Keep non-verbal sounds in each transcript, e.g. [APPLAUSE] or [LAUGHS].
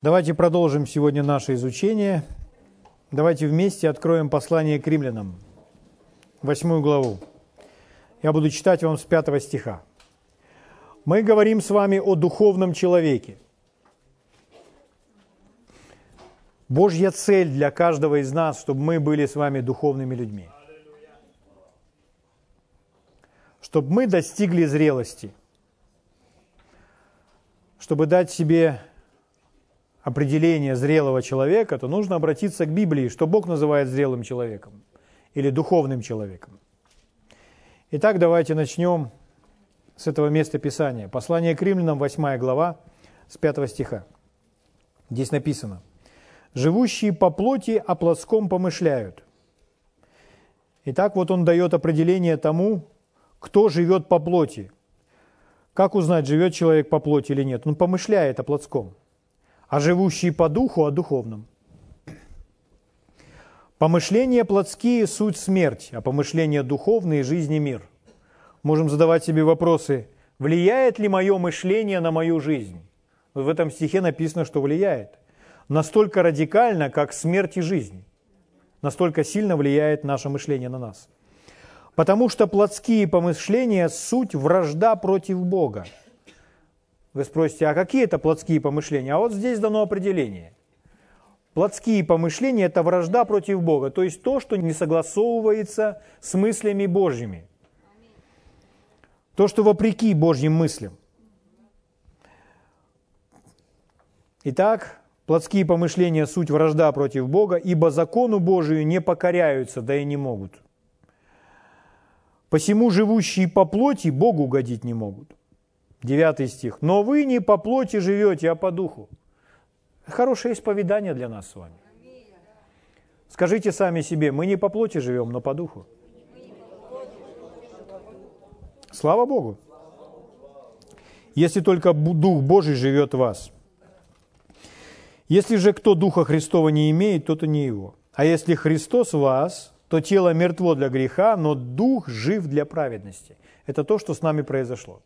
Давайте продолжим сегодня наше изучение. Давайте вместе откроем послание к римлянам, восьмую главу. Я буду читать вам с пятого стиха. Мы говорим с вами о духовном человеке. Божья цель для каждого из нас, чтобы мы были с вами духовными людьми. Чтобы мы достигли зрелости. Чтобы дать себе определение зрелого человека, то нужно обратиться к Библии, что Бог называет зрелым человеком или духовным человеком. Итак, давайте начнем с этого места Писания. Послание к римлянам, 8 глава, с 5 стиха. Здесь написано. «Живущие по плоти о плотском помышляют». Итак, вот он дает определение тому, кто живет по плоти. Как узнать, живет человек по плоти или нет? Он помышляет о плотском – а живущие по духу о духовном. Помышления плотские – суть смерть, а помышления духовные – жизнь и мир. Можем задавать себе вопросы, влияет ли мое мышление на мою жизнь? в этом стихе написано, что влияет. Настолько радикально, как смерть и жизнь. Настолько сильно влияет наше мышление на нас. Потому что плотские помышления – суть вражда против Бога. Вы спросите, а какие это плотские помышления? А вот здесь дано определение. Плотские помышления – это вражда против Бога, то есть то, что не согласовывается с мыслями Божьими. То, что вопреки Божьим мыслям. Итак, плотские помышления – суть вражда против Бога, ибо закону Божию не покоряются, да и не могут. Посему живущие по плоти Богу угодить не могут. Девятый стих. «Но вы не по плоти живете, а по духу». Хорошее исповедание для нас с вами. Скажите сами себе, мы не по плоти живем, но по духу. Слава Богу. Если только Дух Божий живет в вас. Если же кто Духа Христова не имеет, то то не его. А если Христос в вас, то тело мертво для греха, но Дух жив для праведности. Это то, что с нами произошло.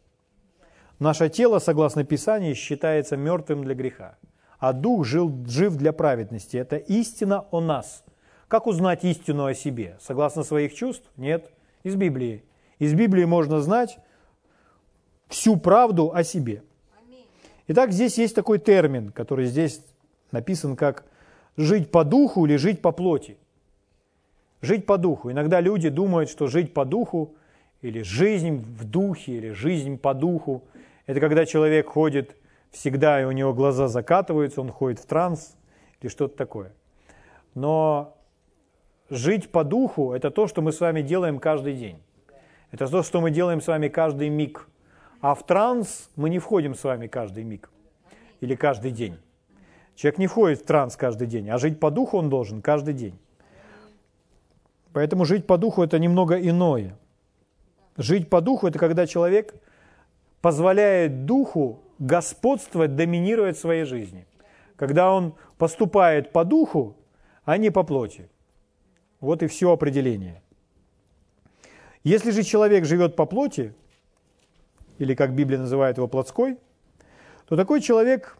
Наше тело, согласно Писанию, считается мертвым для греха, а дух жил, жив для праведности. Это истина о нас. Как узнать истину о себе? Согласно своих чувств? Нет. Из Библии. Из Библии можно знать всю правду о себе. Итак, здесь есть такой термин, который здесь написан как «жить по духу» или «жить по плоти». Жить по духу. Иногда люди думают, что жить по духу или жизнь в духе, или жизнь по духу это когда человек ходит всегда, и у него глаза закатываются, он ходит в транс или что-то такое. Но жить по духу – это то, что мы с вами делаем каждый день. Это то, что мы делаем с вами каждый миг. А в транс мы не входим с вами каждый миг или каждый день. Человек не входит в транс каждый день, а жить по духу он должен каждый день. Поэтому жить по духу – это немного иное. Жить по духу – это когда человек – позволяет духу господствовать, доминировать в своей жизни. Когда он поступает по духу, а не по плоти. Вот и все определение. Если же человек живет по плоти, или как Библия называет его плотской, то такой человек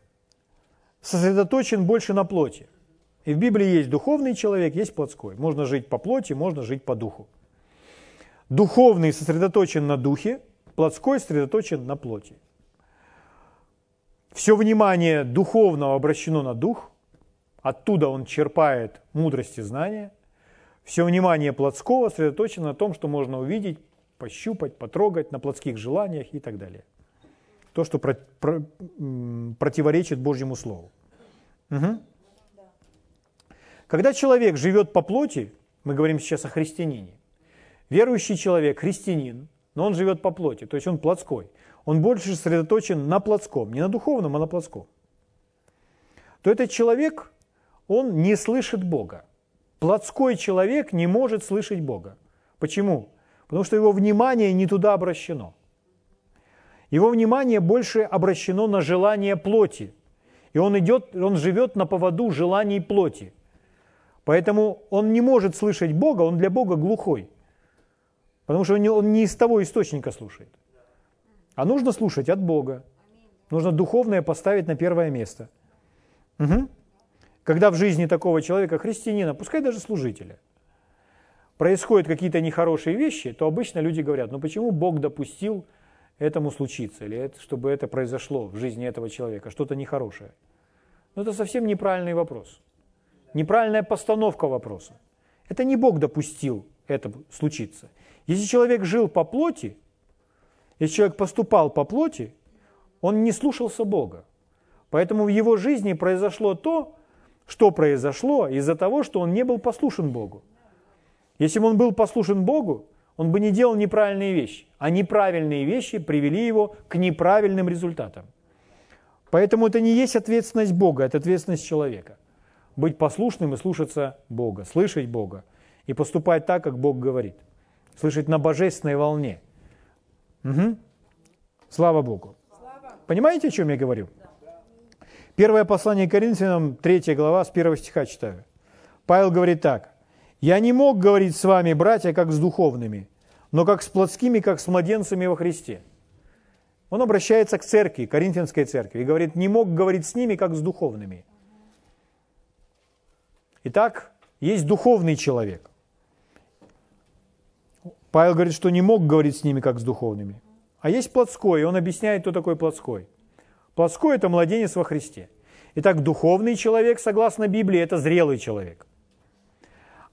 сосредоточен больше на плоти. И в Библии есть духовный человек, есть плотской. Можно жить по плоти, можно жить по духу. Духовный сосредоточен на духе, плотской сосредоточен на плоти. Все внимание духовного обращено на дух, оттуда он черпает мудрость и знания. Все внимание плотского сосредоточено на том, что можно увидеть, пощупать, потрогать, на плотских желаниях и так далее. То, что про, про, противоречит Божьему Слову. Угу. Когда человек живет по плоти, мы говорим сейчас о христианине, верующий человек, христианин, но он живет по плоти, то есть он плотской. Он больше сосредоточен на плотском, не на духовном, а на плотском. То этот человек, он не слышит Бога. Плотской человек не может слышать Бога. Почему? Потому что его внимание не туда обращено. Его внимание больше обращено на желание плоти. И он идет, он живет на поводу желаний плоти. Поэтому он не может слышать Бога, он для Бога глухой. Потому что он не, из того источника слушает. А нужно слушать от Бога. Нужно духовное поставить на первое место. Угу. Когда в жизни такого человека, христианина, пускай даже служителя, происходят какие-то нехорошие вещи, то обычно люди говорят, ну почему Бог допустил этому случиться, или это, чтобы это произошло в жизни этого человека, что-то нехорошее. Но это совсем неправильный вопрос. Неправильная постановка вопроса. Это не Бог допустил это случиться. Если человек жил по плоти, если человек поступал по плоти, он не слушался Бога. Поэтому в его жизни произошло то, что произошло из-за того, что он не был послушен Богу. Если бы он был послушен Богу, он бы не делал неправильные вещи, а неправильные вещи привели его к неправильным результатам. Поэтому это не есть ответственность Бога, это ответственность человека. Быть послушным и слушаться Бога, слышать Бога и поступать так, как Бог говорит. Слышать на божественной волне. Угу. Слава Богу. Понимаете, о чем я говорю? Первое послание Коринфянам, 3 глава, с 1 стиха читаю. Павел говорит так. «Я не мог говорить с вами, братья, как с духовными, но как с плотскими, как с младенцами во Христе». Он обращается к церкви, Коринфянской церкви, и говорит, не мог говорить с ними, как с духовными. Итак, есть духовный человек. Павел говорит, что не мог говорить с ними, как с духовными. А есть плотской, и он объясняет, кто такой плотской. Плотской – это младенец во Христе. Итак, духовный человек, согласно Библии, это зрелый человек.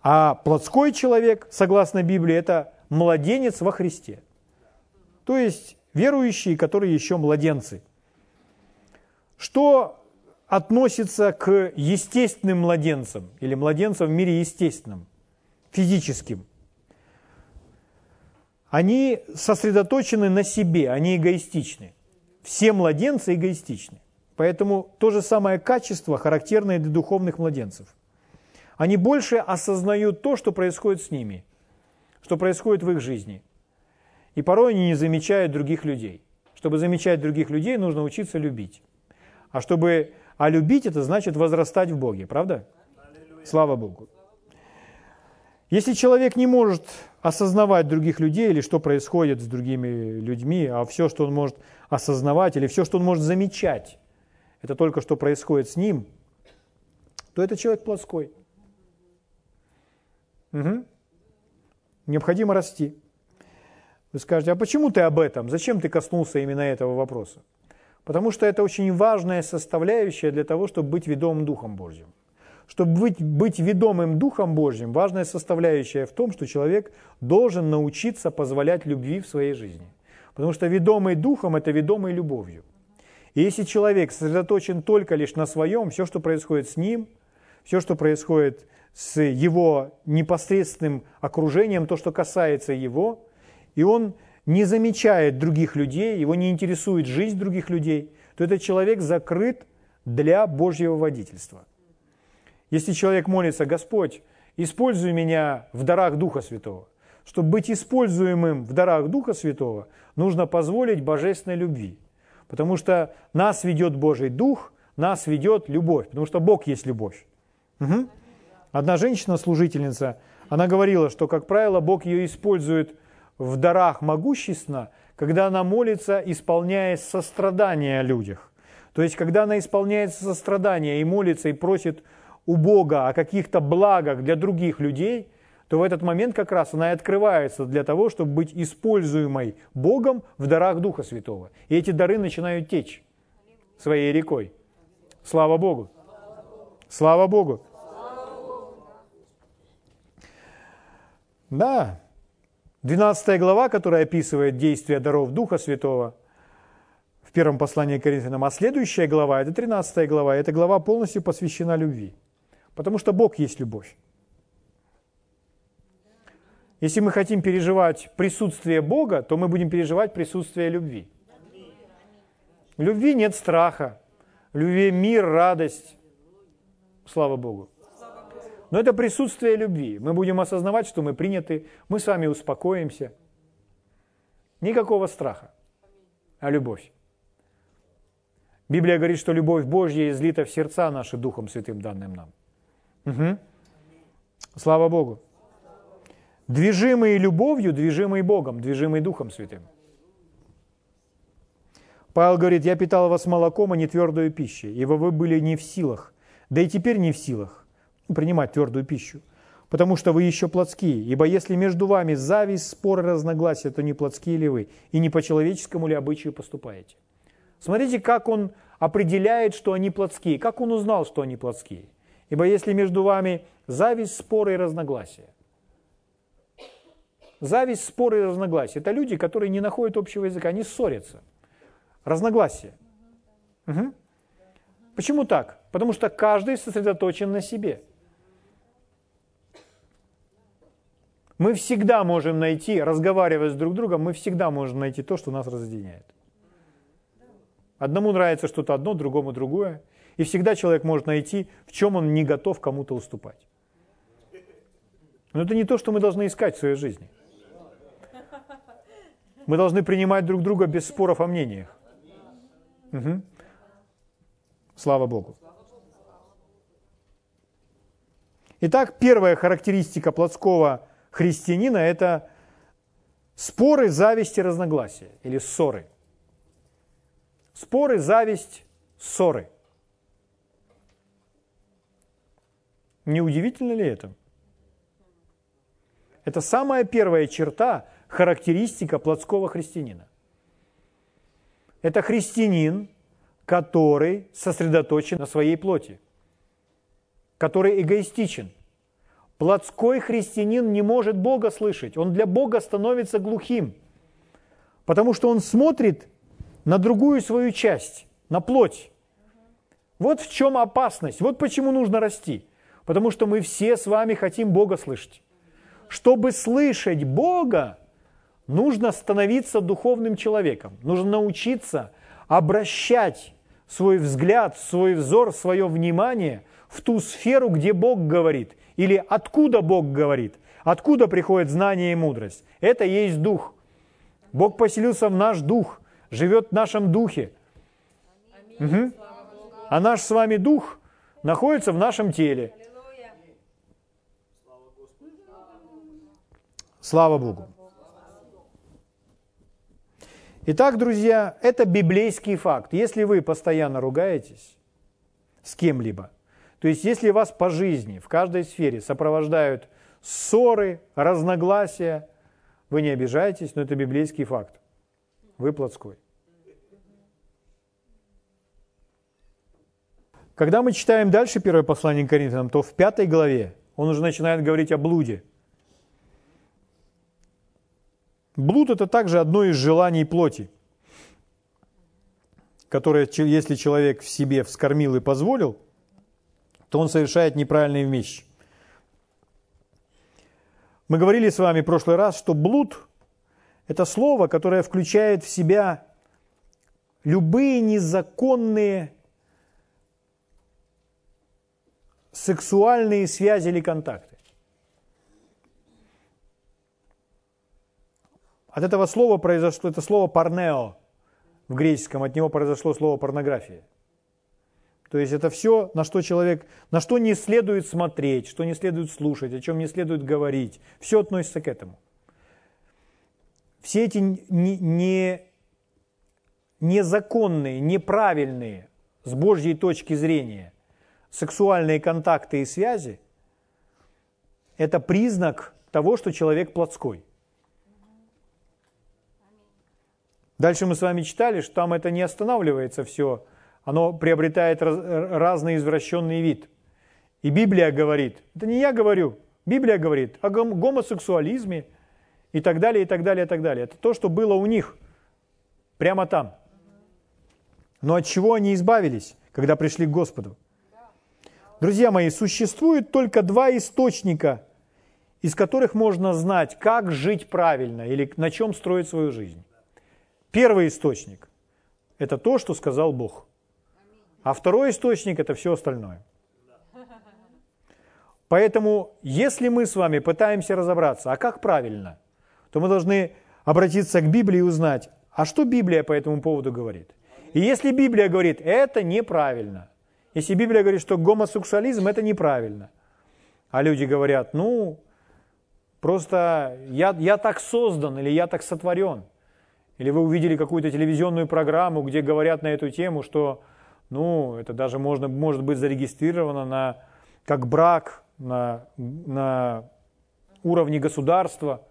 А плотской человек, согласно Библии, это младенец во Христе. То есть верующие, которые еще младенцы. Что относится к естественным младенцам или младенцам в мире естественном, физическим? Они сосредоточены на себе, они эгоистичны. Все младенцы эгоистичны. Поэтому то же самое качество, характерное для духовных младенцев. Они больше осознают то, что происходит с ними, что происходит в их жизни. И порой они не замечают других людей. Чтобы замечать других людей, нужно учиться любить. А чтобы а любить это значит возрастать в Боге, правда? Слава Богу. Если человек не может осознавать других людей или что происходит с другими людьми, а все, что он может осознавать или все, что он может замечать, это только что происходит с ним, то это человек плоской. Угу. Необходимо расти. Вы скажете, а почему ты об этом? Зачем ты коснулся именно этого вопроса? Потому что это очень важная составляющая для того, чтобы быть ведомым Духом Божьим. Чтобы быть, быть ведомым Духом Божьим, важная составляющая в том, что человек должен научиться позволять любви в своей жизни. Потому что ведомый Духом – это ведомый любовью. И если человек сосредоточен только лишь на своем, все, что происходит с ним, все, что происходит с его непосредственным окружением, то, что касается его, и он не замечает других людей, его не интересует жизнь других людей, то этот человек закрыт для Божьего водительства. Если человек молится, Господь, используй меня в дарах Духа Святого. Чтобы быть используемым в дарах Духа Святого, нужно позволить божественной любви. Потому что нас ведет Божий Дух, нас ведет любовь, потому что Бог есть любовь. Угу. Одна женщина-служительница, она говорила, что, как правило, Бог ее использует в дарах могущественно, когда она молится, исполняя сострадание о людях. То есть, когда она исполняет сострадание и молится, и просит у Бога о каких-то благах для других людей, то в этот момент как раз она и открывается для того, чтобы быть используемой Богом в дарах Духа Святого. И эти дары начинают течь своей рекой. Слава Богу! Слава Богу! Да, 12 глава, которая описывает действия даров Духа Святого – в первом послании к Коринфянам, а следующая глава, это 13 глава, эта глава полностью посвящена любви. Потому что Бог есть любовь. Если мы хотим переживать присутствие Бога, то мы будем переживать присутствие любви. В любви нет страха. В любви мир, радость. Слава Богу. Но это присутствие любви. Мы будем осознавать, что мы приняты, мы с вами успокоимся. Никакого страха, а любовь. Библия говорит, что любовь Божья излита в сердца наши Духом Святым, данным нам. Угу. Слава Богу. Движимые любовью, движимые Богом, движимые Духом Святым. Павел говорит, я питал вас молоком, а не твердую пищей, ибо вы были не в силах да и теперь не в силах принимать твердую пищу, потому что вы еще плотские. Ибо если между вами зависть, споры, разногласия, то не плотские ли вы, и не по человеческому ли обычаю поступаете. Смотрите, как он определяет, что они плотские, как он узнал, что они плотские. Ибо если между вами зависть, споры и разногласия. Зависть, споры и разногласия – это люди, которые не находят общего языка, они ссорятся. Разногласия. Угу. Почему так? Потому что каждый сосредоточен на себе – Мы всегда можем найти, разговаривая с друг другом, мы всегда можем найти то, что нас разъединяет. Одному нравится что-то одно, другому другое. И всегда человек может найти, в чем он не готов кому-то уступать. Но это не то, что мы должны искать в своей жизни. Мы должны принимать друг друга без споров о мнениях. Угу. Слава Богу. Итак, первая характеристика плотского христианина – это споры, зависть и разногласия, или ссоры. Споры, зависть, ссоры. Не удивительно ли это? Это самая первая черта, характеристика плотского христианина. Это христианин, который сосредоточен на своей плоти, который эгоистичен – Плотской христианин не может Бога слышать, он для Бога становится глухим, потому что он смотрит на другую свою часть, на плоть. Вот в чем опасность, вот почему нужно расти. Потому что мы все с вами хотим Бога слышать. Чтобы слышать Бога, нужно становиться духовным человеком. Нужно научиться обращать свой взгляд, свой взор, свое внимание в ту сферу, где Бог говорит, или откуда Бог говорит, откуда приходит знание и мудрость. Это есть дух. Бог поселился в наш дух, живет в нашем духе. Угу. А наш с вами дух находится в нашем теле. Слава Богу. Итак, друзья, это библейский факт. Если вы постоянно ругаетесь с кем-либо, то есть если вас по жизни, в каждой сфере сопровождают ссоры, разногласия, вы не обижаетесь, но это библейский факт. Вы плотской. Когда мы читаем дальше первое послание к Коринфянам, то в пятой главе он уже начинает говорить о блуде. Блуд – это также одно из желаний плоти, которое, если человек в себе вскормил и позволил – то он совершает неправильные вещи. Мы говорили с вами в прошлый раз, что блуд – это слово, которое включает в себя любые незаконные сексуальные связи или контакты. От этого слова произошло, это слово «парнео» в греческом, от него произошло слово «порнография». То есть это все, на что человек, на что не следует смотреть, что не следует слушать, о чем не следует говорить. Все относится к этому. Все эти не, не, незаконные, неправильные с Божьей точки зрения сексуальные контакты и связи – это признак того, что человек плотской. Дальше мы с вами читали, что там это не останавливается все – оно приобретает раз, разный извращенный вид. И Библия говорит, это не я говорю, Библия говорит о гомосексуализме и так далее, и так далее, и так далее. Это то, что было у них прямо там. Но от чего они избавились, когда пришли к Господу? Друзья мои, существует только два источника, из которых можно знать, как жить правильно или на чем строить свою жизнь. Первый источник – это то, что сказал Бог. А второй источник – это все остальное. Поэтому, если мы с вами пытаемся разобраться, а как правильно, то мы должны обратиться к Библии и узнать, а что Библия по этому поводу говорит. И если Библия говорит, это неправильно, если Библия говорит, что гомосексуализм – это неправильно, а люди говорят, ну, просто я, я так создан или я так сотворен, или вы увидели какую-то телевизионную программу, где говорят на эту тему, что ну, это даже можно, может быть зарегистрировано на, как брак на, на уровне государства.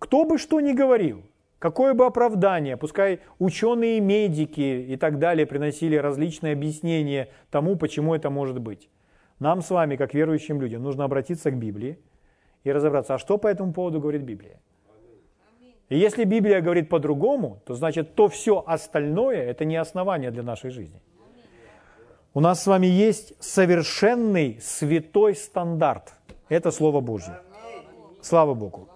Кто бы что ни говорил, какое бы оправдание, пускай ученые, медики и так далее приносили различные объяснения тому, почему это может быть. Нам с вами, как верующим людям, нужно обратиться к Библии и разобраться, а что по этому поводу говорит Библия. И если Библия говорит по-другому, то значит то все остальное – это не основание для нашей жизни. У нас с вами есть совершенный святой стандарт. Это Слово Божье. Слава Богу.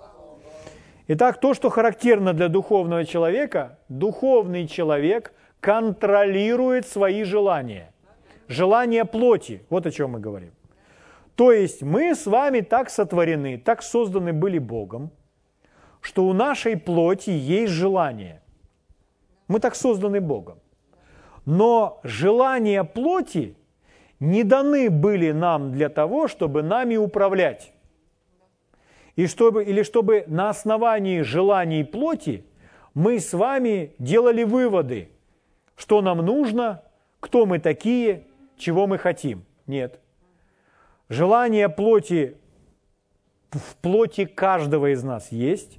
Итак, то, что характерно для духовного человека, духовный человек контролирует свои желания. Желания плоти. Вот о чем мы говорим. То есть мы с вами так сотворены, так созданы были Богом, что у нашей плоти есть желание. Мы так созданы Богом. Но желания плоти не даны были нам для того, чтобы нами управлять. И чтобы, или чтобы на основании желаний плоти мы с вами делали выводы, что нам нужно, кто мы такие, чего мы хотим. Нет. Желание плоти в плоти каждого из нас есть,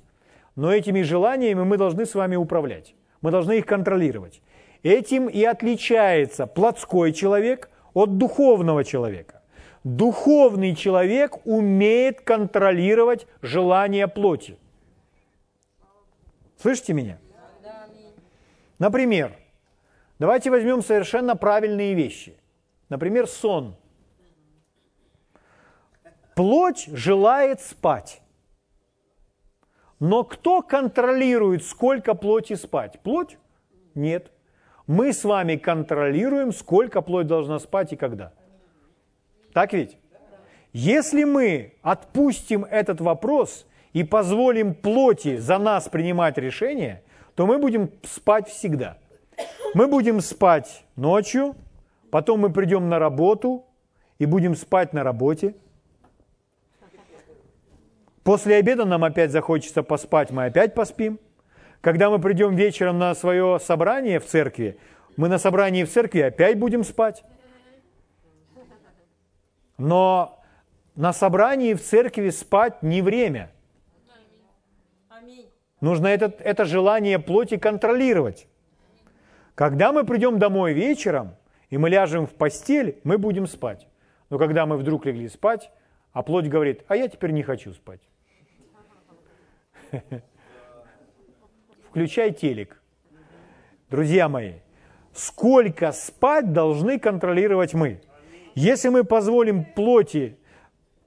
но этими желаниями мы должны с вами управлять. Мы должны их контролировать. Этим и отличается плотской человек от духовного человека. Духовный человек умеет контролировать желания плоти. Слышите меня? Например, давайте возьмем совершенно правильные вещи. Например, сон. Плоть желает спать. Но кто контролирует, сколько плоти спать? Плоть? Нет. Мы с вами контролируем, сколько плоть должна спать и когда. Так ведь? Если мы отпустим этот вопрос и позволим плоти за нас принимать решения, то мы будем спать всегда. Мы будем спать ночью, потом мы придем на работу и будем спать на работе – После обеда нам опять захочется поспать, мы опять поспим. Когда мы придем вечером на свое собрание в церкви, мы на собрании в церкви опять будем спать. Но на собрании в церкви спать не время. Нужно это, это желание плоти контролировать. Когда мы придем домой вечером, и мы ляжем в постель, мы будем спать. Но когда мы вдруг легли спать, а плоть говорит, а я теперь не хочу спать. [LAUGHS] Включай телек. Друзья мои, сколько спать должны контролировать мы? Если мы позволим плоти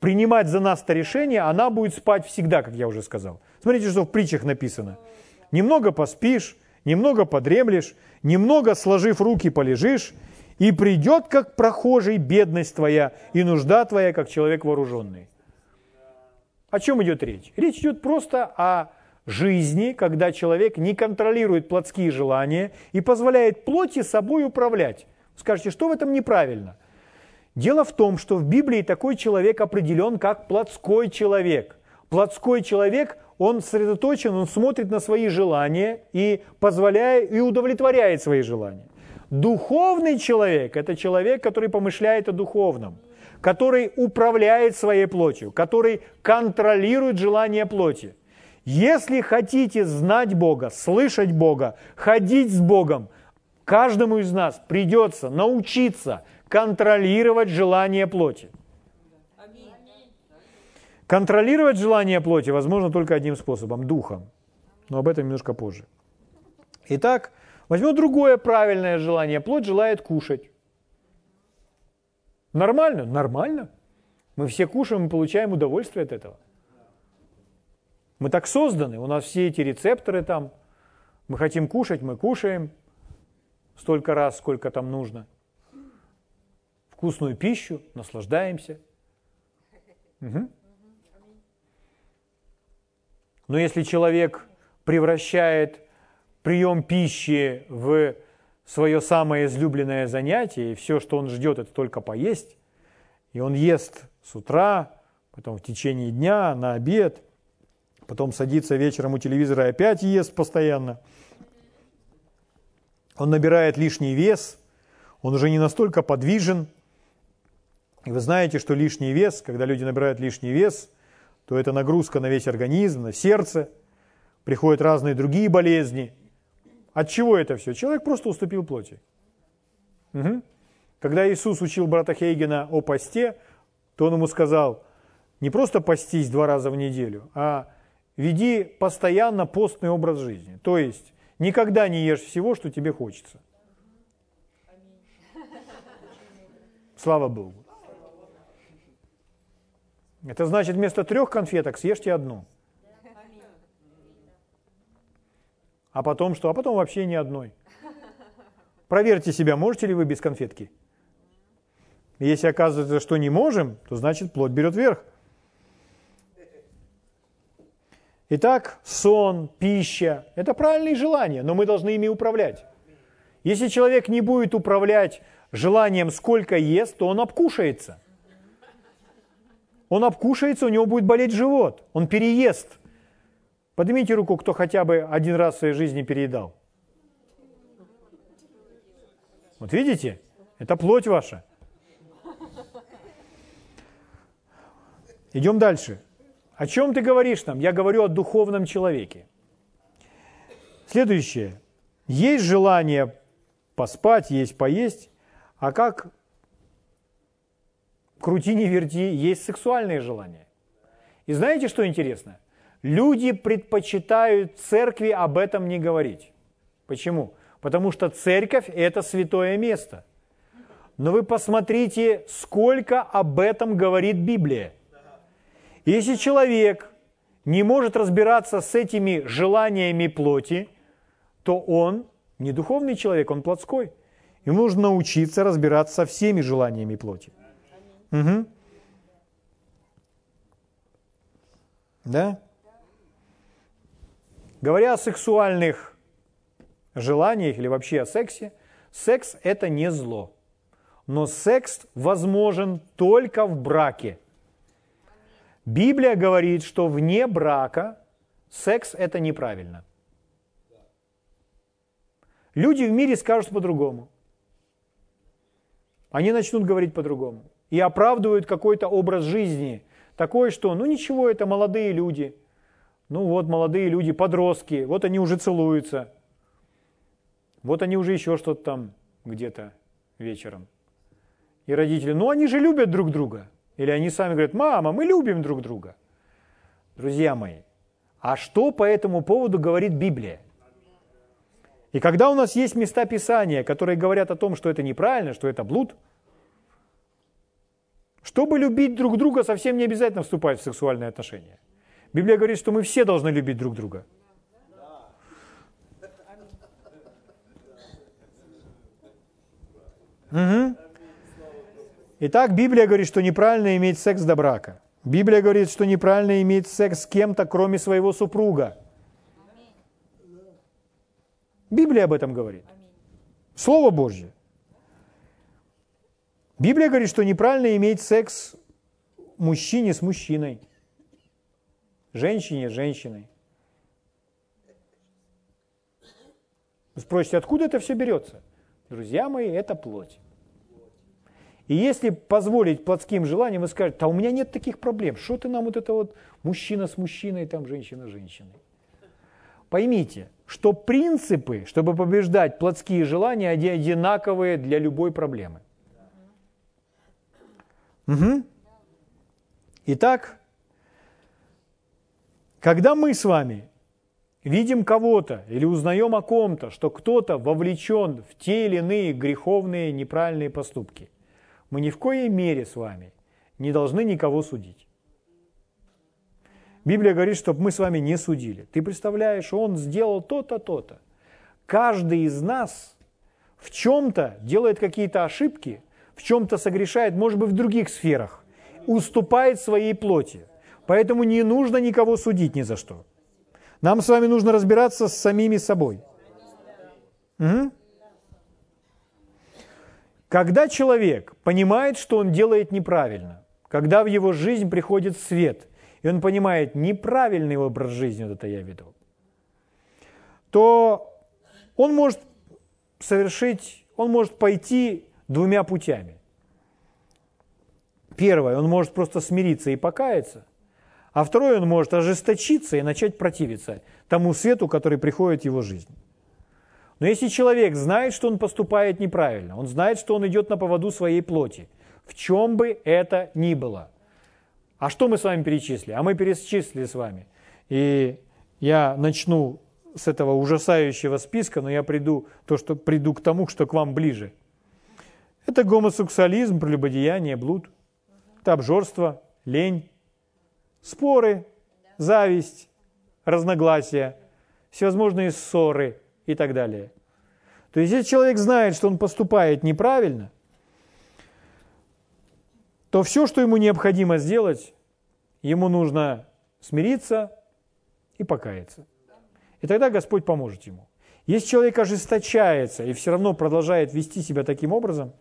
принимать за нас это решение, она будет спать всегда, как я уже сказал. Смотрите, что в притчах написано. Немного поспишь, немного подремлешь, немного сложив руки полежишь, и придет, как прохожий, бедность твоя и нужда твоя, как человек вооруженный. О чем идет речь? Речь идет просто о жизни, когда человек не контролирует плотские желания и позволяет плоти собой управлять. Скажете, что в этом неправильно? Дело в том, что в Библии такой человек определен как плотской человек. Плотской человек, он сосредоточен, он смотрит на свои желания и позволяет и удовлетворяет свои желания. Духовный человек – это человек, который помышляет о духовном который управляет своей плотью, который контролирует желание плоти. Если хотите знать Бога, слышать Бога, ходить с Богом, каждому из нас придется научиться контролировать желание плоти. Контролировать желание плоти возможно только одним способом – духом. Но об этом немножко позже. Итак, возьмем другое правильное желание. Плоть желает кушать. Нормально? Нормально. Мы все кушаем и получаем удовольствие от этого. Мы так созданы, у нас все эти рецепторы там. Мы хотим кушать, мы кушаем столько раз, сколько там нужно. Вкусную пищу, наслаждаемся. Угу. Но если человек превращает прием пищи в свое самое излюбленное занятие, и все, что он ждет, это только поесть. И он ест с утра, потом в течение дня, на обед, потом садится вечером у телевизора и опять ест постоянно. он набирает лишний вес, он уже не настолько подвижен. И вы знаете, что лишний вес, когда люди набирают лишний вес, то это нагрузка на весь организм, на сердце, приходят разные другие болезни. От чего это все? Человек просто уступил плоти. Угу. Когда Иисус учил брата Хейгена о посте, то он ему сказал, не просто постись два раза в неделю, а веди постоянно постный образ жизни. То есть никогда не ешь всего, что тебе хочется. Слава Богу. Это значит, вместо трех конфеток съешьте одну. А потом что? А потом вообще ни одной. Проверьте себя, можете ли вы без конфетки. Если оказывается, что не можем, то значит плоть берет верх. Итак, сон, пища – это правильные желания, но мы должны ими управлять. Если человек не будет управлять желанием, сколько ест, то он обкушается. Он обкушается, у него будет болеть живот, он переест. Поднимите руку, кто хотя бы один раз в своей жизни переедал. Вот видите, это плоть ваша. Идем дальше. О чем ты говоришь нам? Я говорю о духовном человеке. Следующее. Есть желание поспать, есть поесть, а как крути не верти, есть сексуальные желания. И знаете, что интересно? Люди предпочитают церкви об этом не говорить. Почему? Потому что церковь – это святое место. Но вы посмотрите, сколько об этом говорит Библия. Если человек не может разбираться с этими желаниями плоти, то он не духовный человек, он плотской. Ему нужно научиться разбираться со всеми желаниями плоти. Угу. Да? Говоря о сексуальных желаниях или вообще о сексе, секс – это не зло. Но секс возможен только в браке – Библия говорит, что вне брака секс – это неправильно. Люди в мире скажут по-другому. Они начнут говорить по-другому. И оправдывают какой-то образ жизни, такой, что, ну ничего, это молодые люди. Ну вот, молодые люди, подростки, вот они уже целуются. Вот они уже еще что-то там где-то вечером. И родители, ну они же любят друг друга. Или они сами говорят, мама, мы любим друг друга. Друзья мои, а что по этому поводу говорит Библия? И когда у нас есть места Писания, которые говорят о том, что это неправильно, что это блуд, чтобы любить друг друга, совсем не обязательно вступать в сексуальные отношения. Библия говорит, что мы все должны любить друг друга. Угу. Итак, Библия говорит, что неправильно иметь секс до брака. Библия говорит, что неправильно иметь секс с кем-то, кроме своего супруга. Библия об этом говорит. Слово Божье. Библия говорит, что неправильно иметь секс мужчине с мужчиной, женщине женщиной. Вы спросите, откуда это все берется? Друзья мои, это плоть. И если позволить плотским желаниям и сказать, а у меня нет таких проблем, что ты нам вот это вот мужчина с мужчиной, там женщина с женщиной. Поймите, что принципы, чтобы побеждать плотские желания, они одинаковые для любой проблемы. Угу. Итак, когда мы с вами видим кого-то или узнаем о ком-то, что кто-то вовлечен в те или иные греховные неправильные поступки – мы ни в коей мере с вами не должны никого судить. Библия говорит, чтобы мы с вами не судили. Ты представляешь, он сделал то-то, то-то. Каждый из нас в чем-то делает какие-то ошибки, в чем-то согрешает, может быть, в других сферах, уступает своей плоти. Поэтому не нужно никого судить ни за что. Нам с вами нужно разбираться с самими собой. Угу. Когда человек понимает, что он делает неправильно, когда в его жизнь приходит свет, и он понимает, неправильный образ жизни вот это я веду, то он может совершить, он может пойти двумя путями. Первое, он может просто смириться и покаяться, а второе, он может ожесточиться и начать противиться тому свету, который приходит в его жизнь. Но если человек знает, что он поступает неправильно, он знает, что он идет на поводу своей плоти, в чем бы это ни было. А что мы с вами перечислили? А мы перечислили с вами. И я начну с этого ужасающего списка, но я приду, то, что, приду к тому, что к вам ближе. Это гомосексуализм, прелюбодеяние, блуд, это обжорство, лень, споры, зависть, разногласия, всевозможные ссоры и так далее. То есть, если человек знает, что он поступает неправильно, то все, что ему необходимо сделать, ему нужно смириться и покаяться. И тогда Господь поможет ему. Если человек ожесточается и все равно продолжает вести себя таким образом,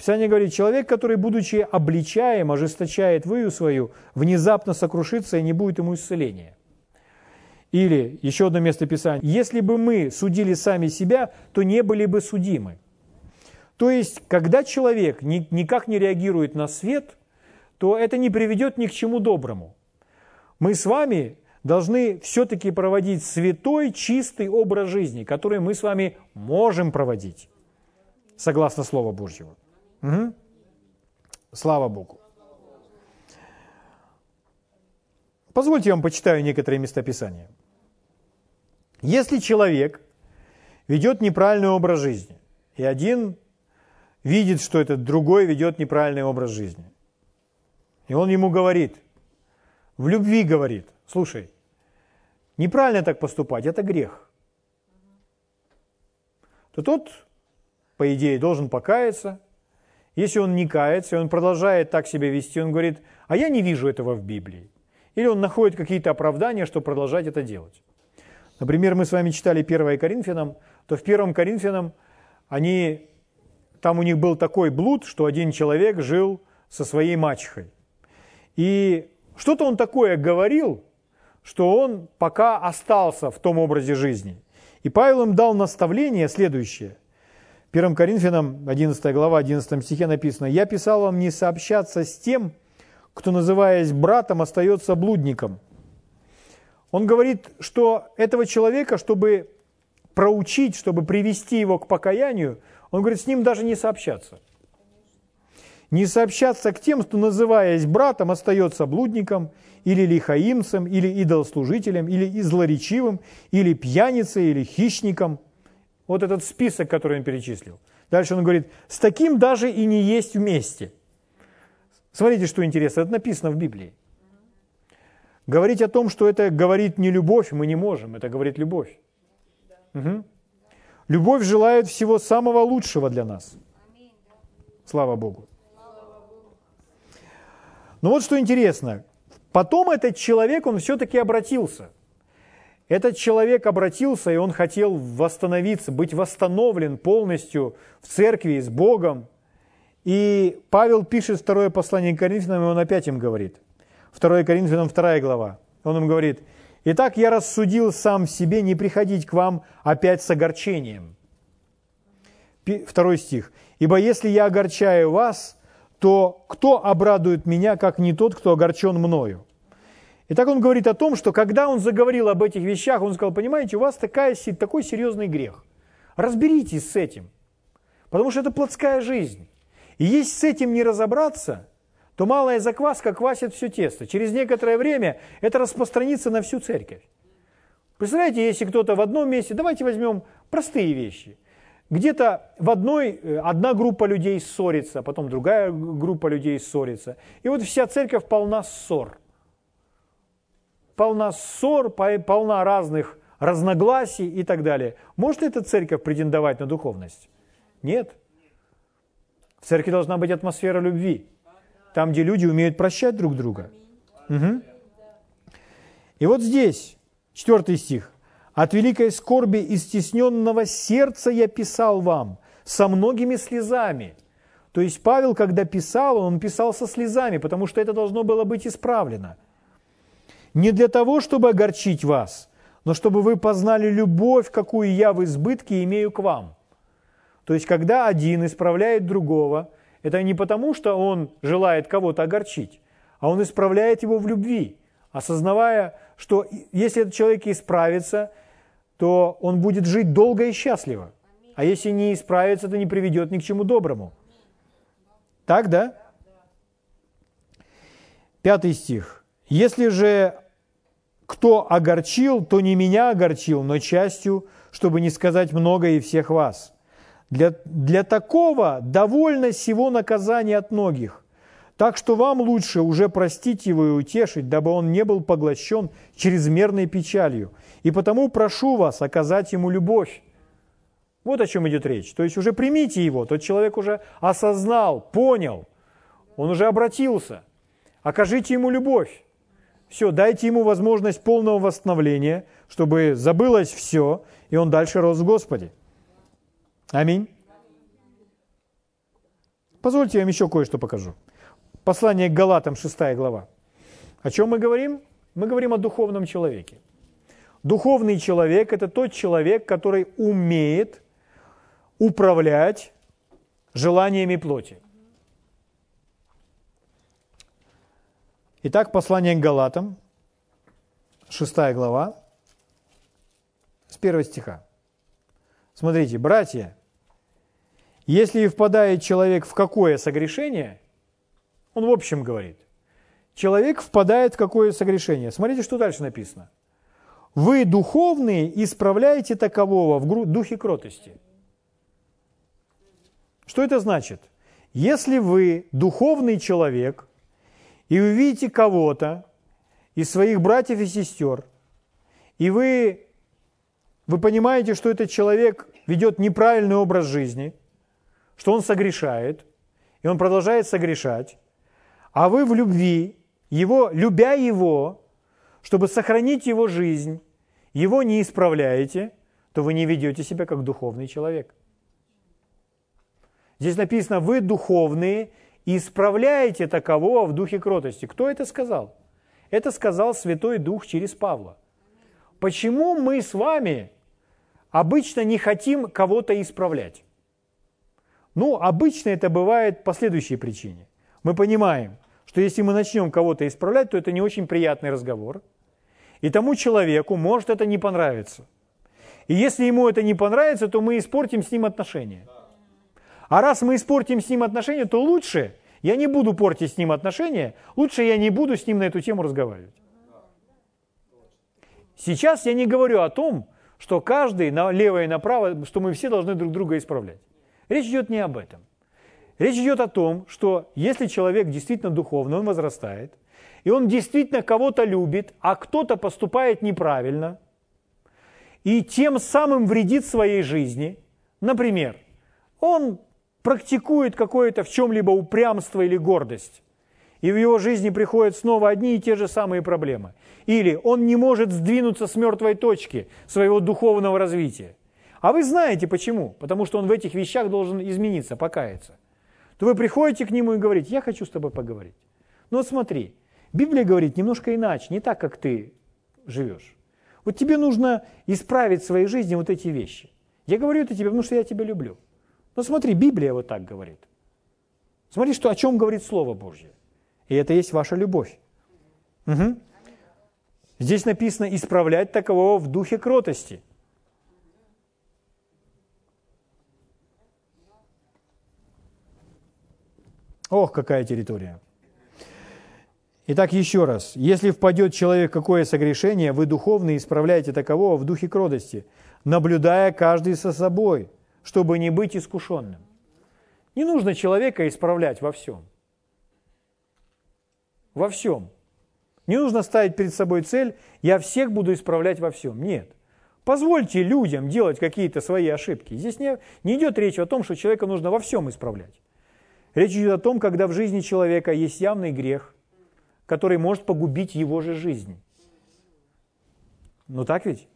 Писание говорит, человек, который, будучи обличаем, ожесточает выю свою, внезапно сокрушится и не будет ему исцеления. Или еще одно место Писания. Если бы мы судили сами себя, то не были бы судимы. То есть, когда человек никак не реагирует на свет, то это не приведет ни к чему доброму. Мы с вами должны все-таки проводить святой, чистый образ жизни, который мы с вами можем проводить, согласно Слову Божьему. Угу. Слава Богу. Позвольте я вам почитаю некоторые места Писания. Если человек ведет неправильный образ жизни, и один видит, что этот другой ведет неправильный образ жизни, и он ему говорит, в любви говорит – Слушай, неправильно так поступать, это грех. То тот, по идее, должен покаяться. Если он не кается, и он продолжает так себя вести, он говорит, а я не вижу этого в Библии. Или он находит какие-то оправдания, чтобы продолжать это делать. Например, мы с вами читали 1 Коринфянам, то в 1 Коринфянам они, там у них был такой блуд, что один человек жил со своей мачехой. И что-то он такое говорил, что он пока остался в том образе жизни. И Павел им дал наставление следующее. 1 Коринфянам 11 глава 11 стихе написано, «Я писал вам не сообщаться с тем, кто, называясь братом, остается блудником». Он говорит, что этого человека, чтобы проучить, чтобы привести его к покаянию, он говорит, с ним даже не сообщаться. Не сообщаться к тем, кто, называясь братом, остается блудником – или лихаимцем, или идолослужителем, или злоречивым, или пьяницей, или хищником. Вот этот список, который он перечислил. Дальше он говорит, с таким даже и не есть вместе. Смотрите, что интересно, это написано в Библии. Говорить о том, что это говорит не любовь, мы не можем, это говорит любовь. Угу. Любовь желает всего самого лучшего для нас. Слава Богу. Но вот что интересно, Потом этот человек, он все-таки обратился. Этот человек обратился, и он хотел восстановиться, быть восстановлен полностью в церкви с Богом. И Павел пишет второе послание к Коринфянам, и он опять им говорит. 2 Коринфянам 2 глава. Он им говорит, «Итак, я рассудил сам себе не приходить к вам опять с огорчением». Второй стих. «Ибо если я огорчаю вас, то кто обрадует меня, как не тот, кто огорчен мною? Итак, он говорит о том, что когда он заговорил об этих вещах, он сказал, понимаете, у вас такая, такой серьезный грех. Разберитесь с этим, потому что это плотская жизнь. И если с этим не разобраться, то малая закваска квасит все тесто. Через некоторое время это распространится на всю церковь. Представляете, если кто-то в одном месте, давайте возьмем простые вещи – где-то в одной, э, одна группа людей ссорится, потом другая группа людей ссорится. И вот вся церковь полна ссор. Полна ссор, полна разных разногласий и так далее. Может ли эта церковь претендовать на духовность? Нет. В церкви должна быть атмосфера любви. Там, где люди умеют прощать друг друга. Угу. И вот здесь, четвертый стих. От великой скорби и стесненного сердца я писал вам со многими слезами. То есть Павел, когда писал, он писал со слезами, потому что это должно было быть исправлено. Не для того, чтобы огорчить вас, но чтобы вы познали любовь, какую я в избытке имею к вам. То есть, когда один исправляет другого, это не потому, что он желает кого-то огорчить, а он исправляет его в любви, осознавая, что если этот человек исправится, то он будет жить долго и счастливо. А если не исправится, то не приведет ни к чему доброму. Так, да? Пятый стих. «Если же кто огорчил, то не меня огорчил, но частью, чтобы не сказать много и всех вас. Для, для такого довольно всего наказания от многих. Так что вам лучше уже простить его и утешить, дабы он не был поглощен чрезмерной печалью. И потому прошу вас оказать ему любовь. Вот о чем идет речь. То есть уже примите его, тот человек уже осознал, понял, он уже обратился. Окажите ему любовь. Все, дайте ему возможность полного восстановления, чтобы забылось все, и он дальше рос в Господе. Аминь. Позвольте я вам еще кое-что покажу. Послание к Галатам, 6 глава. О чем мы говорим? Мы говорим о духовном человеке. Духовный человек – это тот человек, который умеет управлять желаниями плоти. Итак, послание к Галатам, 6 глава, с 1 стиха. Смотрите, братья, если впадает человек в какое согрешение, он в общем говорит, человек впадает в какое согрешение. Смотрите, что дальше написано. Вы духовные исправляете такового в духе кротости. Что это значит? Если вы духовный человек – и увидите кого-то из своих братьев и сестер, и вы, вы понимаете, что этот человек ведет неправильный образ жизни, что он согрешает, и он продолжает согрешать, а вы в любви, его, любя его, чтобы сохранить его жизнь, его не исправляете, то вы не ведете себя как духовный человек. Здесь написано, вы духовные и исправляете такового в духе кротости. Кто это сказал? Это сказал Святой Дух через Павла. Почему мы с вами обычно не хотим кого-то исправлять? Ну, обычно это бывает по следующей причине. Мы понимаем, что если мы начнем кого-то исправлять, то это не очень приятный разговор. И тому человеку может это не понравиться. И если ему это не понравится, то мы испортим с ним отношения. А раз мы испортим с ним отношения, то лучше я не буду портить с ним отношения, лучше я не буду с ним на эту тему разговаривать. Сейчас я не говорю о том, что каждый налево и направо, что мы все должны друг друга исправлять. Речь идет не об этом. Речь идет о том, что если человек действительно духовный, он возрастает, и он действительно кого-то любит, а кто-то поступает неправильно, и тем самым вредит своей жизни, например, он практикует какое-то в чем-либо упрямство или гордость, и в его жизни приходят снова одни и те же самые проблемы. Или он не может сдвинуться с мертвой точки своего духовного развития. А вы знаете почему? Потому что он в этих вещах должен измениться, покаяться. То вы приходите к нему и говорите, я хочу с тобой поговорить. Но вот смотри, Библия говорит немножко иначе, не так, как ты живешь. Вот тебе нужно исправить в своей жизни вот эти вещи. Я говорю это тебе, потому что я тебя люблю. Ну смотри, Библия вот так говорит. Смотри, что, о чем говорит Слово Божье. И это есть ваша любовь. Угу. Здесь написано «исправлять такового в духе кротости». Ох, какая территория. Итак, еще раз. Если впадет человек какое согрешение, вы духовно исправляете такового в духе кротости, наблюдая каждый со собой – чтобы не быть искушенным. Не нужно человека исправлять во всем. Во всем. Не нужно ставить перед собой цель «я всех буду исправлять во всем». Нет. Позвольте людям делать какие-то свои ошибки. Здесь не, не идет речь о том, что человека нужно во всем исправлять. Речь идет о том, когда в жизни человека есть явный грех, который может погубить его же жизнь. Ну так ведь?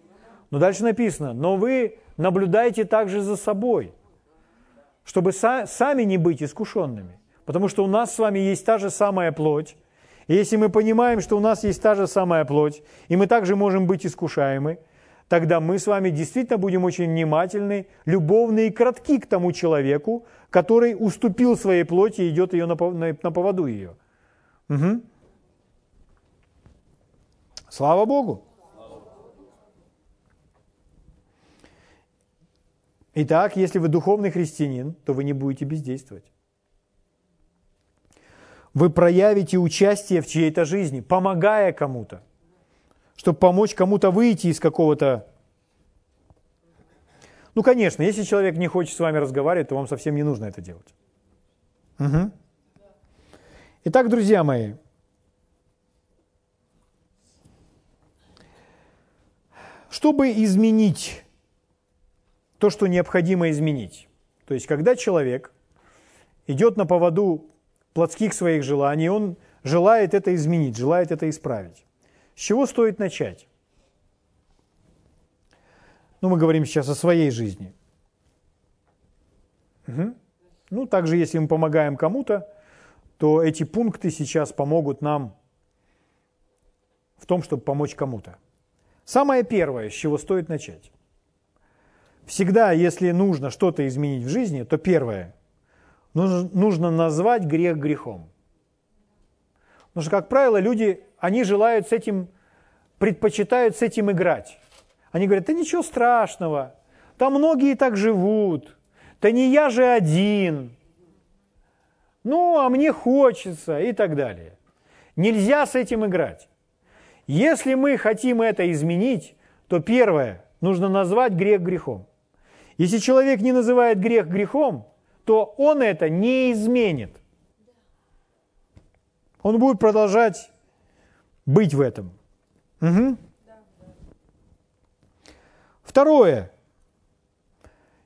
Но дальше написано, но вы наблюдайте также за собой, чтобы са- сами не быть искушенными. Потому что у нас с вами есть та же самая плоть. И если мы понимаем, что у нас есть та же самая плоть, и мы также можем быть искушаемы, тогда мы с вами действительно будем очень внимательны, любовны и кратки к тому человеку, который уступил своей плоти и идет ее на, на поводу ее. Угу. Слава Богу! Итак, если вы духовный христианин, то вы не будете бездействовать. Вы проявите участие в чьей-то жизни, помогая кому-то, чтобы помочь кому-то выйти из какого-то... Ну, конечно, если человек не хочет с вами разговаривать, то вам совсем не нужно это делать. Угу. Итак, друзья мои, чтобы изменить то, что необходимо изменить. То есть, когда человек идет на поводу плотских своих желаний, он желает это изменить, желает это исправить. С чего стоит начать? Ну, мы говорим сейчас о своей жизни. Угу. Ну, также, если мы помогаем кому-то, то эти пункты сейчас помогут нам в том, чтобы помочь кому-то. Самое первое, с чего стоит начать. Всегда, если нужно что-то изменить в жизни, то первое, нужно назвать грех грехом. Потому что, как правило, люди, они желают с этим, предпочитают с этим играть. Они говорят, да ничего страшного, там многие так живут, да не я же один, ну, а мне хочется и так далее. Нельзя с этим играть. Если мы хотим это изменить, то первое, нужно назвать грех грехом. Если человек не называет грех грехом, то он это не изменит. Он будет продолжать быть в этом. Угу. Второе.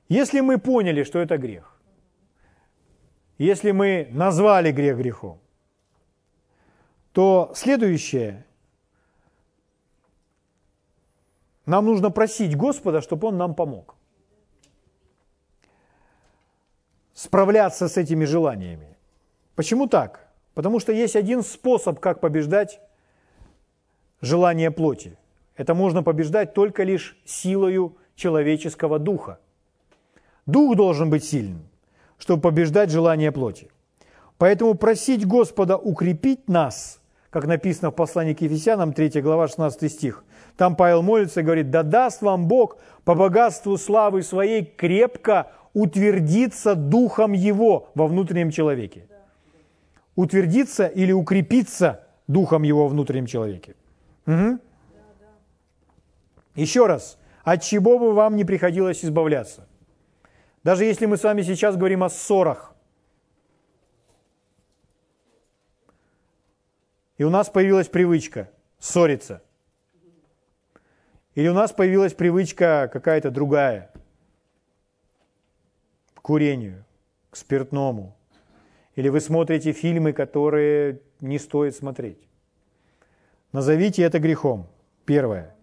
Если мы поняли, что это грех, если мы назвали грех грехом, то следующее. Нам нужно просить Господа, чтобы Он нам помог. Справляться с этими желаниями. Почему так? Потому что есть один способ, как побеждать желание плоти. Это можно побеждать только лишь силою человеческого духа. Дух должен быть сильным, чтобы побеждать желание плоти. Поэтому просить Господа укрепить нас, как написано в послании к Ефесянам, 3 глава, 16 стих. Там Павел молится и говорит, «Да даст вам Бог по богатству славы своей крепко утвердиться духом его во внутреннем человеке. Утвердиться или укрепиться духом его во внутреннем человеке. Угу. Еще раз, от чего бы вам не приходилось избавляться? Даже если мы с вами сейчас говорим о ссорах, и у нас появилась привычка ссориться, или у нас появилась привычка какая-то другая, курению, к спиртному. Или вы смотрите фильмы, которые не стоит смотреть. Назовите это грехом. Первое.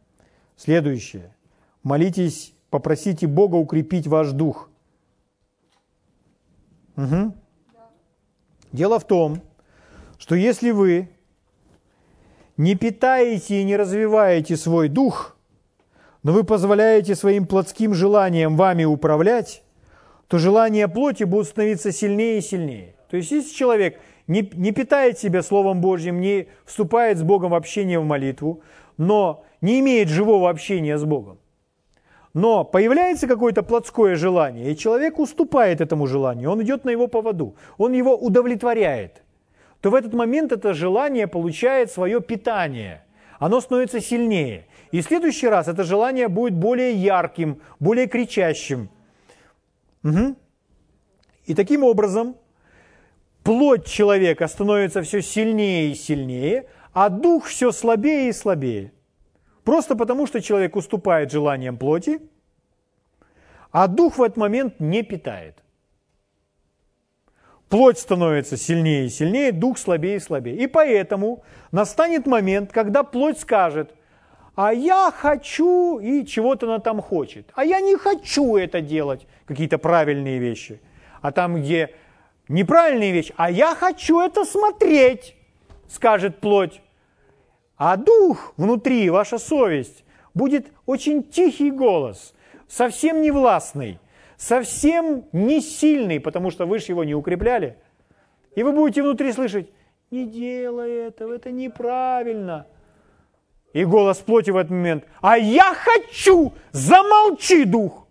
Следующее. Молитесь, попросите Бога укрепить ваш дух. Угу. Дело в том, что если вы не питаете и не развиваете свой дух, но вы позволяете своим плотским желаниям вами управлять, то желания плоти будут становиться сильнее и сильнее. То есть, если человек не, не питает себя Словом Божьим, не вступает с Богом в общение в молитву, но не имеет живого общения с Богом, но появляется какое-то плотское желание, и человек уступает этому желанию, он идет на его поводу, он его удовлетворяет, то в этот момент это желание получает свое питание, оно становится сильнее. И в следующий раз это желание будет более ярким, более кричащим – Угу. И таким образом плоть человека становится все сильнее и сильнее, а дух все слабее и слабее. Просто потому, что человек уступает желаниям плоти, а дух в этот момент не питает. Плоть становится сильнее и сильнее, дух слабее и слабее. И поэтому настанет момент, когда плоть скажет – а я хочу, и чего-то она там хочет. А я не хочу это делать, какие-то правильные вещи. А там, где неправильные вещи, а я хочу это смотреть, скажет плоть. А дух внутри, ваша совесть, будет очень тихий голос, совсем не властный, совсем не сильный, потому что вы же его не укрепляли. И вы будете внутри слышать, не делай этого, это неправильно. И голос плоти в этот момент, а я хочу, замолчи, дух.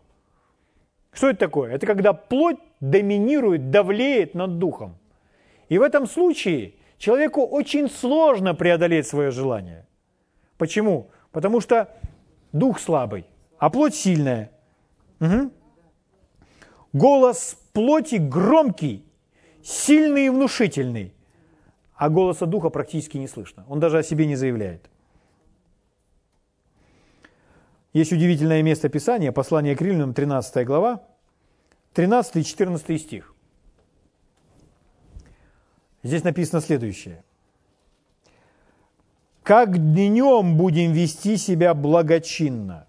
Что это такое? Это когда плоть доминирует, давлеет над духом. И в этом случае человеку очень сложно преодолеть свое желание. Почему? Потому что дух слабый, а плоть сильная. Угу. Голос плоти громкий, сильный и внушительный, а голоса духа практически не слышно. Он даже о себе не заявляет. Есть удивительное место Писания, послание к Римлянам, 13 глава, 13 и 14 стих. Здесь написано следующее. «Как днем будем вести себя благочинно,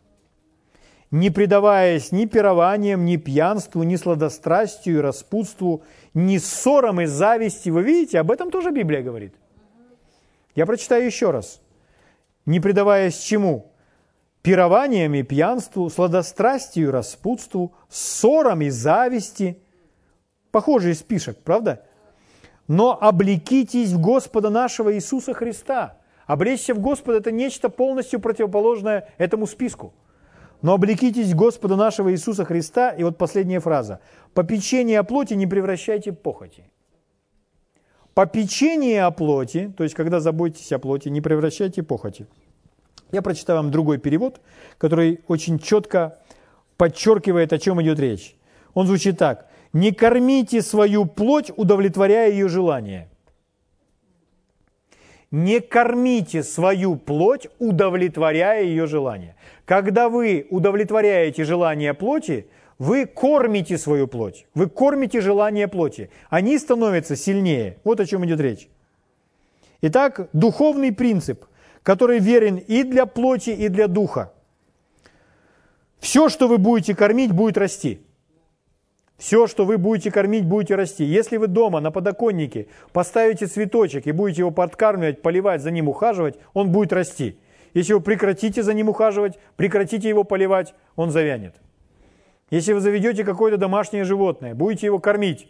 не предаваясь ни пированиям, ни пьянству, ни сладострастию распутству, ни ссорам и зависти». Вы видите, об этом тоже Библия говорит. Я прочитаю еще раз. «Не предаваясь чему? Пированиям и пьянству, сладострастию и распутству, ссорам и зависти». Похожий список, правда? но облекитесь в Господа нашего Иисуса Христа. Облечься в Господа – это нечто полностью противоположное этому списку. Но облекитесь в Господа нашего Иисуса Христа, и вот последняя фраза. «Попечение о плоти не превращайте в похоти». Попечение о плоти, то есть когда заботитесь о плоти, не превращайте в похоти. Я прочитаю вам другой перевод, который очень четко подчеркивает, о чем идет речь. Он звучит так не кормите свою плоть, удовлетворяя ее желание. Не кормите свою плоть, удовлетворяя ее желание. Когда вы удовлетворяете желание плоти, вы кормите свою плоть, вы кормите желание плоти. Они становятся сильнее. Вот о чем идет речь. Итак, духовный принцип, который верен и для плоти, и для духа. Все, что вы будете кормить, будет расти – все, что вы будете кормить, будете расти. Если вы дома на подоконнике поставите цветочек и будете его подкармливать, поливать, за ним ухаживать, он будет расти. Если вы прекратите за ним ухаживать, прекратите его поливать, он завянет. Если вы заведете какое-то домашнее животное, будете его кормить,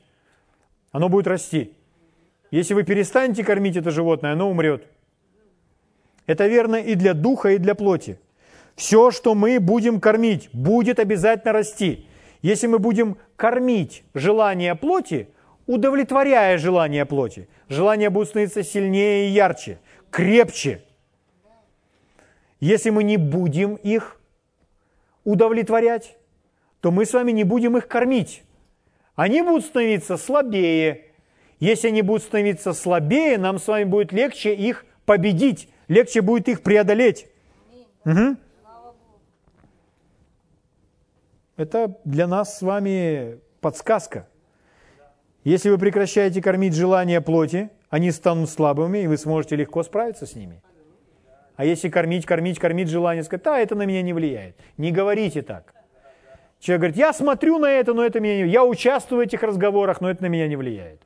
оно будет расти. Если вы перестанете кормить это животное, оно умрет. Это верно и для духа, и для плоти. Все, что мы будем кормить, будет обязательно расти. Если мы будем кормить желание плоти, удовлетворяя желание плоти, желания будут становиться сильнее и ярче, крепче. Если мы не будем их удовлетворять, то мы с вами не будем их кормить. Они будут становиться слабее. Если они будут становиться слабее, нам с вами будет легче их победить, легче будет их преодолеть. Угу. Это для нас с вами подсказка. Если вы прекращаете кормить желания плоти, они станут слабыми, и вы сможете легко справиться с ними. А если кормить, кормить, кормить желание, сказать, да, это на меня не влияет. Не говорите так. Человек говорит, я смотрю на это, но это меня не влияет. Я участвую в этих разговорах, но это на меня не влияет.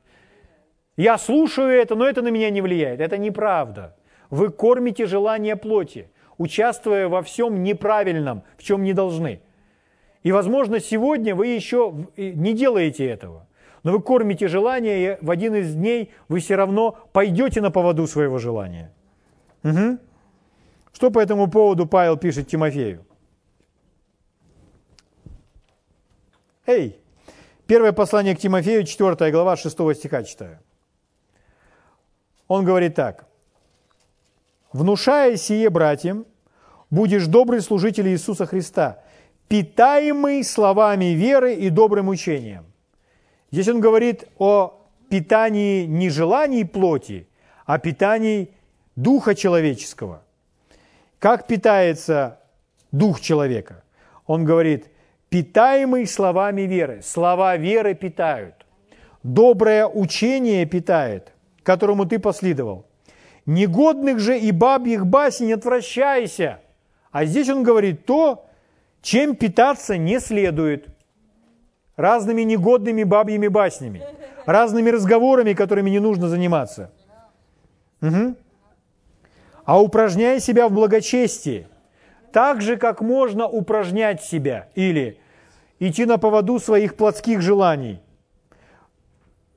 Я слушаю это, но это на меня не влияет. Это неправда. Вы кормите желание плоти, участвуя во всем неправильном, в чем не должны. И, возможно, сегодня вы еще не делаете этого. Но вы кормите желание, и в один из дней вы все равно пойдете на поводу своего желания. Угу. Что по этому поводу Павел пишет Тимофею? Эй, первое послание к Тимофею, 4 глава, 6 стиха читаю. Он говорит так. «Внушая сие братьям, будешь добрый служитель Иисуса Христа, питаемый словами веры и добрым учением. Здесь он говорит о питании не желаний плоти, а питании духа человеческого. Как питается дух человека? Он говорит, питаемый словами веры. Слова веры питают. Доброе учение питает, которому ты последовал. Негодных же и бабьих басен отвращайся. А здесь он говорит то, чем питаться не следует. Разными негодными бабьими баснями, разными разговорами, которыми не нужно заниматься. Угу. А упражняя себя в благочестии, Так же, как можно упражнять себя или идти на поводу своих плотских желаний,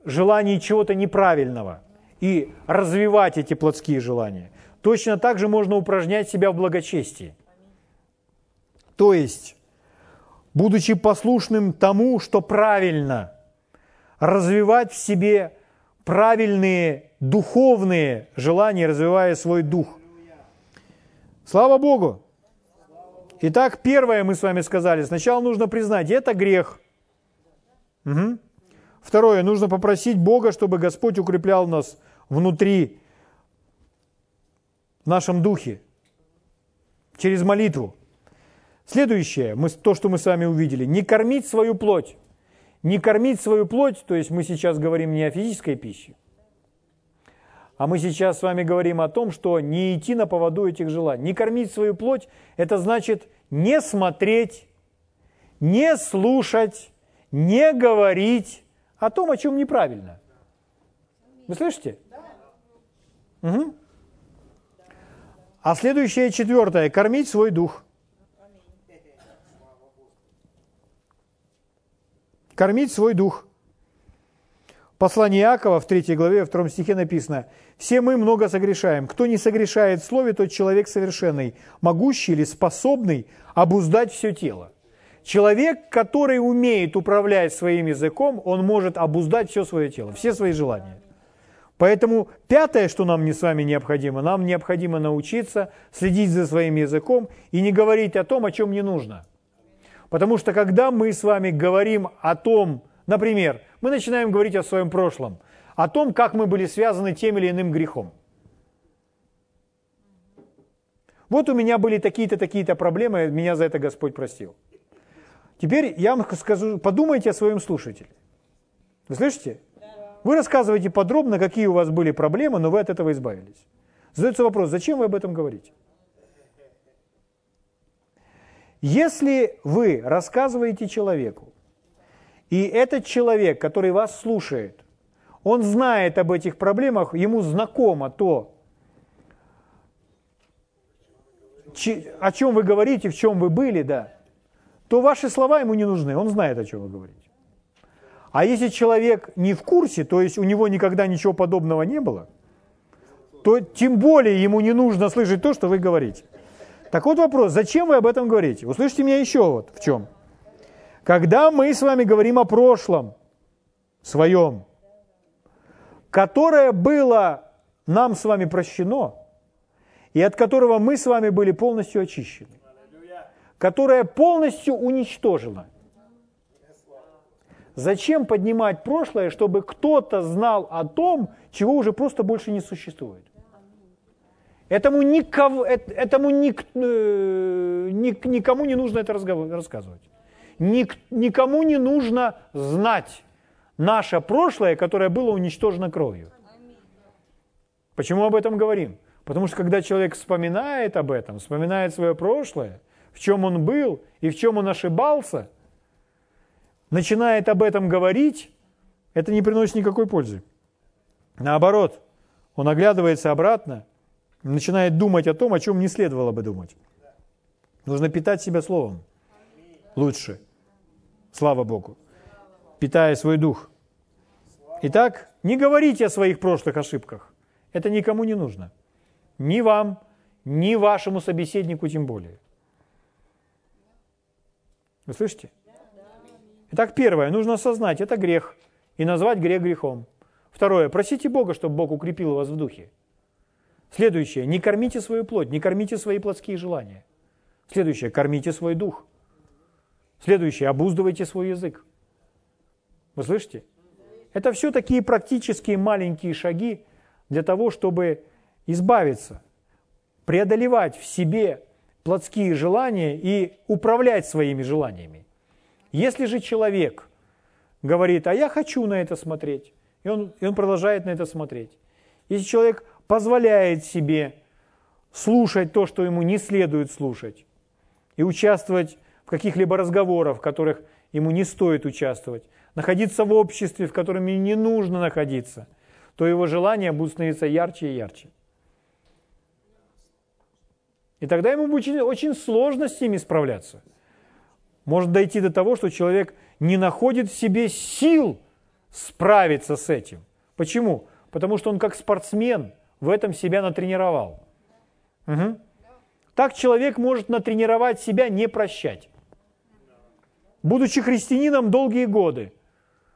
желаний чего-то неправильного и развивать эти плотские желания. Точно так же можно упражнять себя в благочестии. То есть, будучи послушным тому, что правильно, развивать в себе правильные духовные желания, развивая свой дух. Слава Богу! Итак, первое мы с вами сказали. Сначала нужно признать, это грех. Угу. Второе, нужно попросить Бога, чтобы Господь укреплял нас внутри, в нашем духе, через молитву. Следующее, мы, то, что мы с вами увидели, не кормить свою плоть. Не кормить свою плоть, то есть мы сейчас говорим не о физической пище, а мы сейчас с вами говорим о том, что не идти на поводу этих желаний. Не кормить свою плоть – это значит не смотреть, не слушать, не говорить о том, о чем неправильно. Вы слышите? Угу. А следующее, четвертое – кормить свой дух. Кормить свой дух. Послание Иакова в 3 главе, в 2 стихе написано, «Все мы много согрешаем. Кто не согрешает в слове, тот человек совершенный, могущий или способный обуздать все тело». Человек, который умеет управлять своим языком, он может обуздать все свое тело, все свои желания. Поэтому пятое, что нам не с вами необходимо, нам необходимо научиться следить за своим языком и не говорить о том, о чем не нужно. Потому что когда мы с вами говорим о том, например, мы начинаем говорить о своем прошлом, о том, как мы были связаны тем или иным грехом. Вот у меня были такие-то, такие-то проблемы, меня за это Господь простил. Теперь я вам скажу, подумайте о своем слушателе. Вы слышите? Вы рассказываете подробно, какие у вас были проблемы, но вы от этого избавились. Задается вопрос, зачем вы об этом говорите? Если вы рассказываете человеку, и этот человек, который вас слушает, он знает об этих проблемах, ему знакомо то, о чем вы говорите, в чем вы были, да, то ваши слова ему не нужны, он знает, о чем вы говорите. А если человек не в курсе, то есть у него никогда ничего подобного не было, то тем более ему не нужно слышать то, что вы говорите. Так вот вопрос, зачем вы об этом говорите? Услышьте меня еще вот в чем. Когда мы с вами говорим о прошлом своем, которое было нам с вами прощено, и от которого мы с вами были полностью очищены, которое полностью уничтожено – Зачем поднимать прошлое, чтобы кто-то знал о том, чего уже просто больше не существует? Этому, никого, этому ник, э, ник, никому не нужно это рассказывать. Ник, никому не нужно знать наше прошлое, которое было уничтожено кровью. Почему об этом говорим? Потому что когда человек вспоминает об этом, вспоминает свое прошлое, в чем он был и в чем он ошибался – начинает об этом говорить, это не приносит никакой пользы. Наоборот, он оглядывается обратно, начинает думать о том, о чем не следовало бы думать. Нужно питать себя словом. Лучше. Слава Богу. Питая свой дух. Итак, не говорите о своих прошлых ошибках. Это никому не нужно. Ни вам, ни вашему собеседнику тем более. Вы слышите? Итак, первое, нужно осознать, это грех, и назвать грех грехом. Второе, просите Бога, чтобы Бог укрепил вас в духе. Следующее, не кормите свою плоть, не кормите свои плотские желания. Следующее, кормите свой дух. Следующее, обуздывайте свой язык. Вы слышите? Это все такие практические маленькие шаги для того, чтобы избавиться, преодолевать в себе плотские желания и управлять своими желаниями. Если же человек говорит, а я хочу на это смотреть, и он, и он продолжает на это смотреть. Если человек позволяет себе слушать то, что ему не следует слушать, и участвовать в каких-либо разговорах, в которых ему не стоит участвовать, находиться в обществе, в котором ему не нужно находиться, то его желания будут становиться ярче и ярче. И тогда ему будет очень, сложно с ними справляться. Может дойти до того, что человек не находит в себе сил справиться с этим. Почему? Потому что он как спортсмен в этом себя натренировал. Угу. Так человек может натренировать себя не прощать. Будучи христианином долгие годы,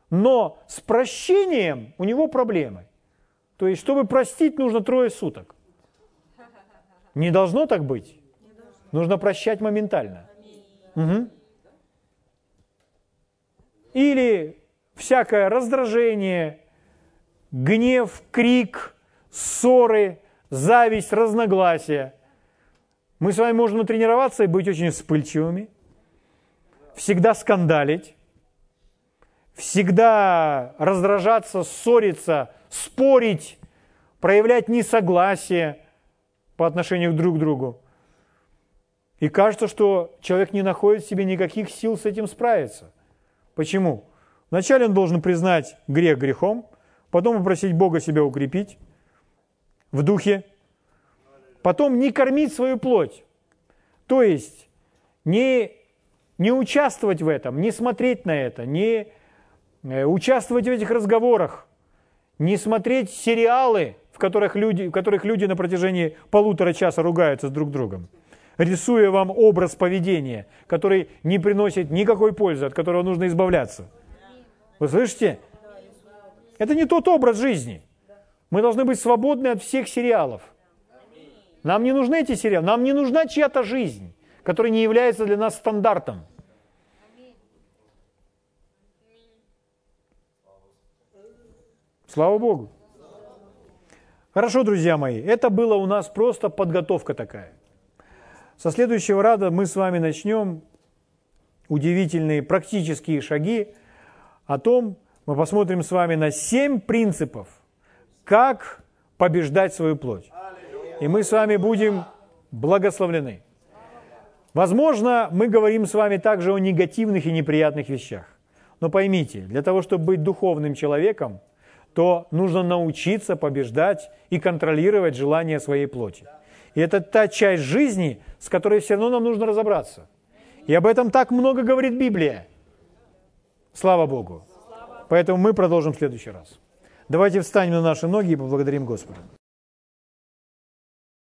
но с прощением у него проблемы. То есть, чтобы простить, нужно трое суток. Не должно так быть. Нужно прощать моментально. Угу. Или всякое раздражение, гнев, крик, ссоры, зависть, разногласия. Мы с вами можем тренироваться и быть очень вспыльчивыми, всегда скандалить, всегда раздражаться, ссориться, спорить, проявлять несогласие по отношению друг к другу. И кажется, что человек не находит в себе никаких сил с этим справиться. Почему? Вначале он должен признать грех грехом, потом попросить Бога себя укрепить в духе, потом не кормить свою плоть. То есть не, не участвовать в этом, не смотреть на это, не э, участвовать в этих разговорах, не смотреть сериалы, в которых люди, в которых люди на протяжении полутора часа ругаются друг с другом, рисуя вам образ поведения, который не приносит никакой пользы, от которого нужно избавляться. Вы слышите? Это не тот образ жизни. Мы должны быть свободны от всех сериалов. Нам не нужны эти сериалы, нам не нужна чья-то жизнь, которая не является для нас стандартом. Слава Богу. Хорошо, друзья мои, это было у нас просто подготовка такая. Со следующего рада мы с вами начнем удивительные практические шаги о том, мы посмотрим с вами на семь принципов, как побеждать свою плоть. И мы с вами будем благословлены. Возможно, мы говорим с вами также о негативных и неприятных вещах. Но поймите, для того, чтобы быть духовным человеком, то нужно научиться побеждать и контролировать желания своей плоти. И это та часть жизни, с которой все равно нам нужно разобраться. И об этом так много говорит Библия. Слава Богу. Поэтому мы продолжим в следующий раз. Давайте встанем на наши ноги и поблагодарим Господа.